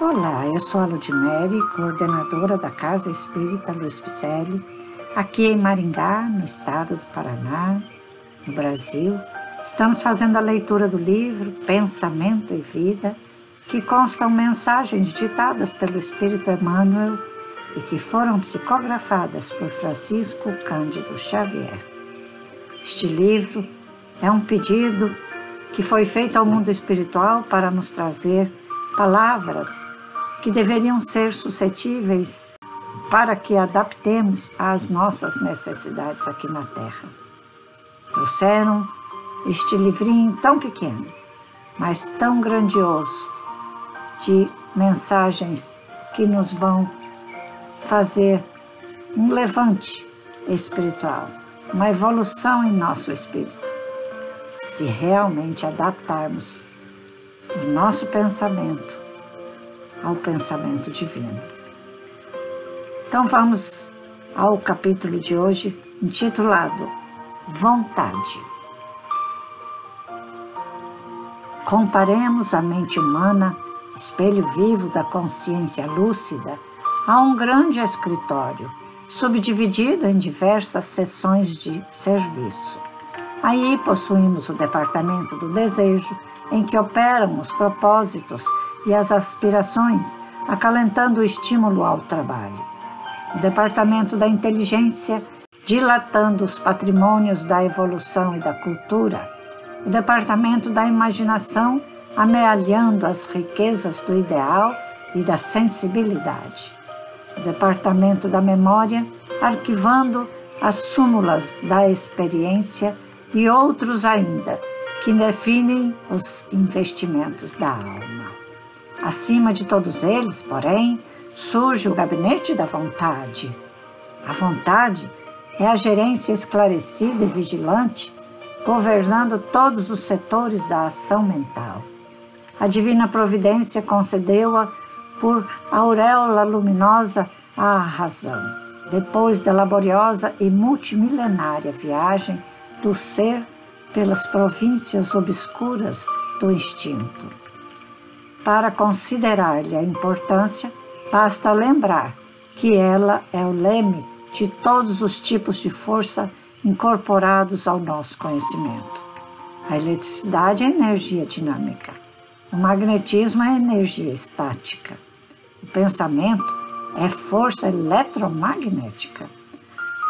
Olá, eu sou a Ludmere, coordenadora da Casa Espírita Luiz Picelli, aqui em Maringá, no estado do Paraná, no Brasil. Estamos fazendo a leitura do livro Pensamento e Vida, que constam mensagens ditadas pelo Espírito Emmanuel e que foram psicografadas por Francisco Cândido Xavier. Este livro é um pedido que foi feito ao mundo espiritual para nos trazer palavras que deveriam ser suscetíveis para que adaptemos às nossas necessidades aqui na Terra. Trouxeram este livrinho tão pequeno, mas tão grandioso, de mensagens que nos vão fazer um levante espiritual, uma evolução em nosso espírito, se realmente adaptarmos o nosso pensamento ao pensamento divino. Então vamos ao capítulo de hoje, intitulado Vontade. Comparemos a mente humana, espelho vivo da consciência lúcida, a um grande escritório, subdividido em diversas seções de serviço. Aí possuímos o departamento do desejo, em que operam os propósitos e as aspirações, acalentando o estímulo ao trabalho. O departamento da inteligência, dilatando os patrimônios da evolução e da cultura. O departamento da imaginação, amealhando as riquezas do ideal e da sensibilidade. O departamento da memória, arquivando as súmulas da experiência e outros ainda, que definem os investimentos da alma. Acima de todos eles, porém, surge o gabinete da vontade. A vontade é a gerência esclarecida e vigilante, governando todos os setores da ação mental. A divina providência concedeu-a por auréola luminosa à razão, depois da laboriosa e multimilenária viagem do ser pelas províncias obscuras do instinto. Para considerar-lhe a importância, basta lembrar que ela é o leme de todos os tipos de força incorporados ao nosso conhecimento. A eletricidade é energia dinâmica, o magnetismo é energia estática, o pensamento é força eletromagnética.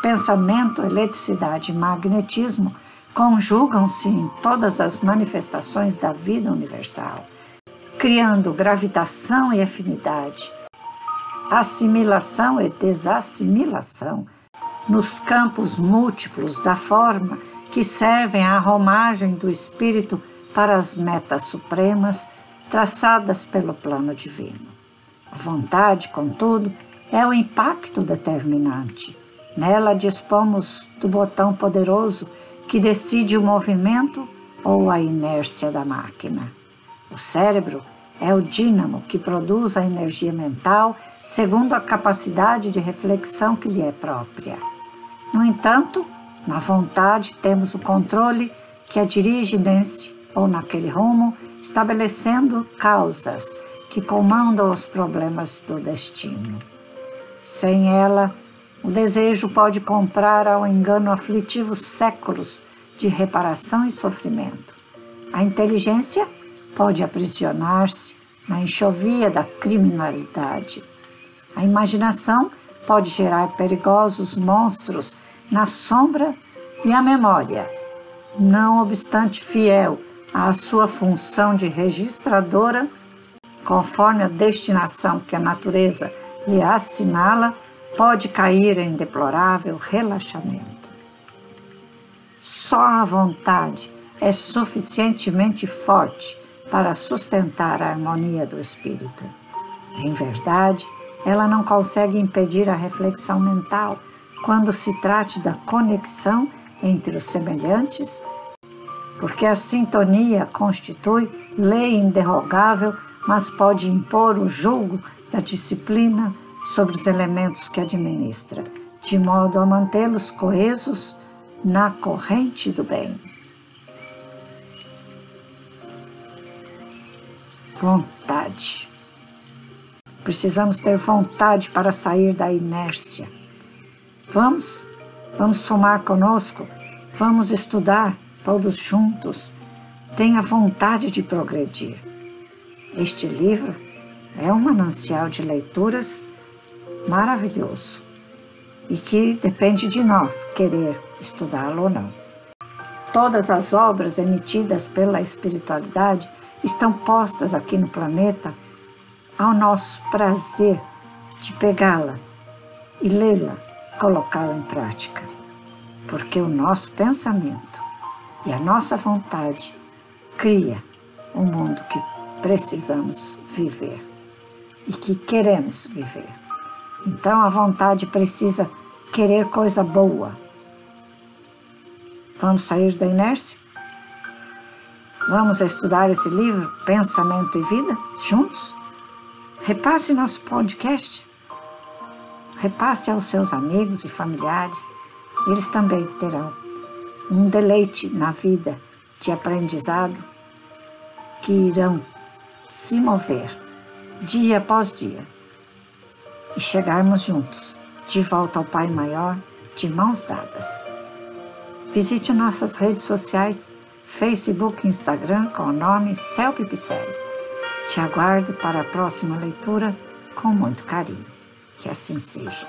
Pensamento, eletricidade e magnetismo conjugam-se em todas as manifestações da vida universal criando gravitação e afinidade, assimilação e desassimilação nos campos múltiplos da forma que servem à romagem do espírito para as metas supremas traçadas pelo plano divino. A vontade, contudo, é o impacto determinante. Nela dispomos do botão poderoso que decide o movimento ou a inércia da máquina. O cérebro é o dínamo que produz a energia mental segundo a capacidade de reflexão que lhe é própria. No entanto, na vontade temos o controle que a dirige nesse ou naquele rumo, estabelecendo causas que comandam os problemas do destino. Sem ela, o desejo pode comprar ao engano aflitivo séculos de reparação e sofrimento. A inteligência pode aprisionar-se na enxovia da criminalidade. A imaginação pode gerar perigosos monstros na sombra e a memória, não obstante fiel à sua função de registradora, conforme a destinação que a natureza lhe assinala, pode cair em deplorável relaxamento. Só a vontade é suficientemente forte para sustentar a harmonia do espírito. Em verdade, ela não consegue impedir a reflexão mental quando se trate da conexão entre os semelhantes, porque a sintonia constitui lei inderrogável, mas pode impor o julgo da disciplina sobre os elementos que administra, de modo a mantê-los coesos na corrente do bem. Vontade. Precisamos ter vontade para sair da inércia. Vamos, vamos somar conosco, vamos estudar todos juntos. Tenha vontade de progredir. Este livro é um manancial de leituras maravilhoso e que depende de nós querer estudá-lo ou não. Todas as obras emitidas pela espiritualidade estão postas aqui no planeta ao nosso prazer de pegá-la e lê-la, colocá-la em prática. Porque o nosso pensamento e a nossa vontade cria o mundo que precisamos viver e que queremos viver. Então a vontade precisa querer coisa boa. Vamos sair da inércia? Vamos estudar esse livro, Pensamento e Vida, juntos? Repasse nosso podcast. Repasse aos seus amigos e familiares. Eles também terão um deleite na vida de aprendizado que irão se mover dia após dia e chegarmos juntos de volta ao Pai Maior de mãos dadas. Visite nossas redes sociais, Facebook e Instagram com o nome Celpe Picelli. Te aguardo para a próxima leitura com muito carinho. Que assim seja.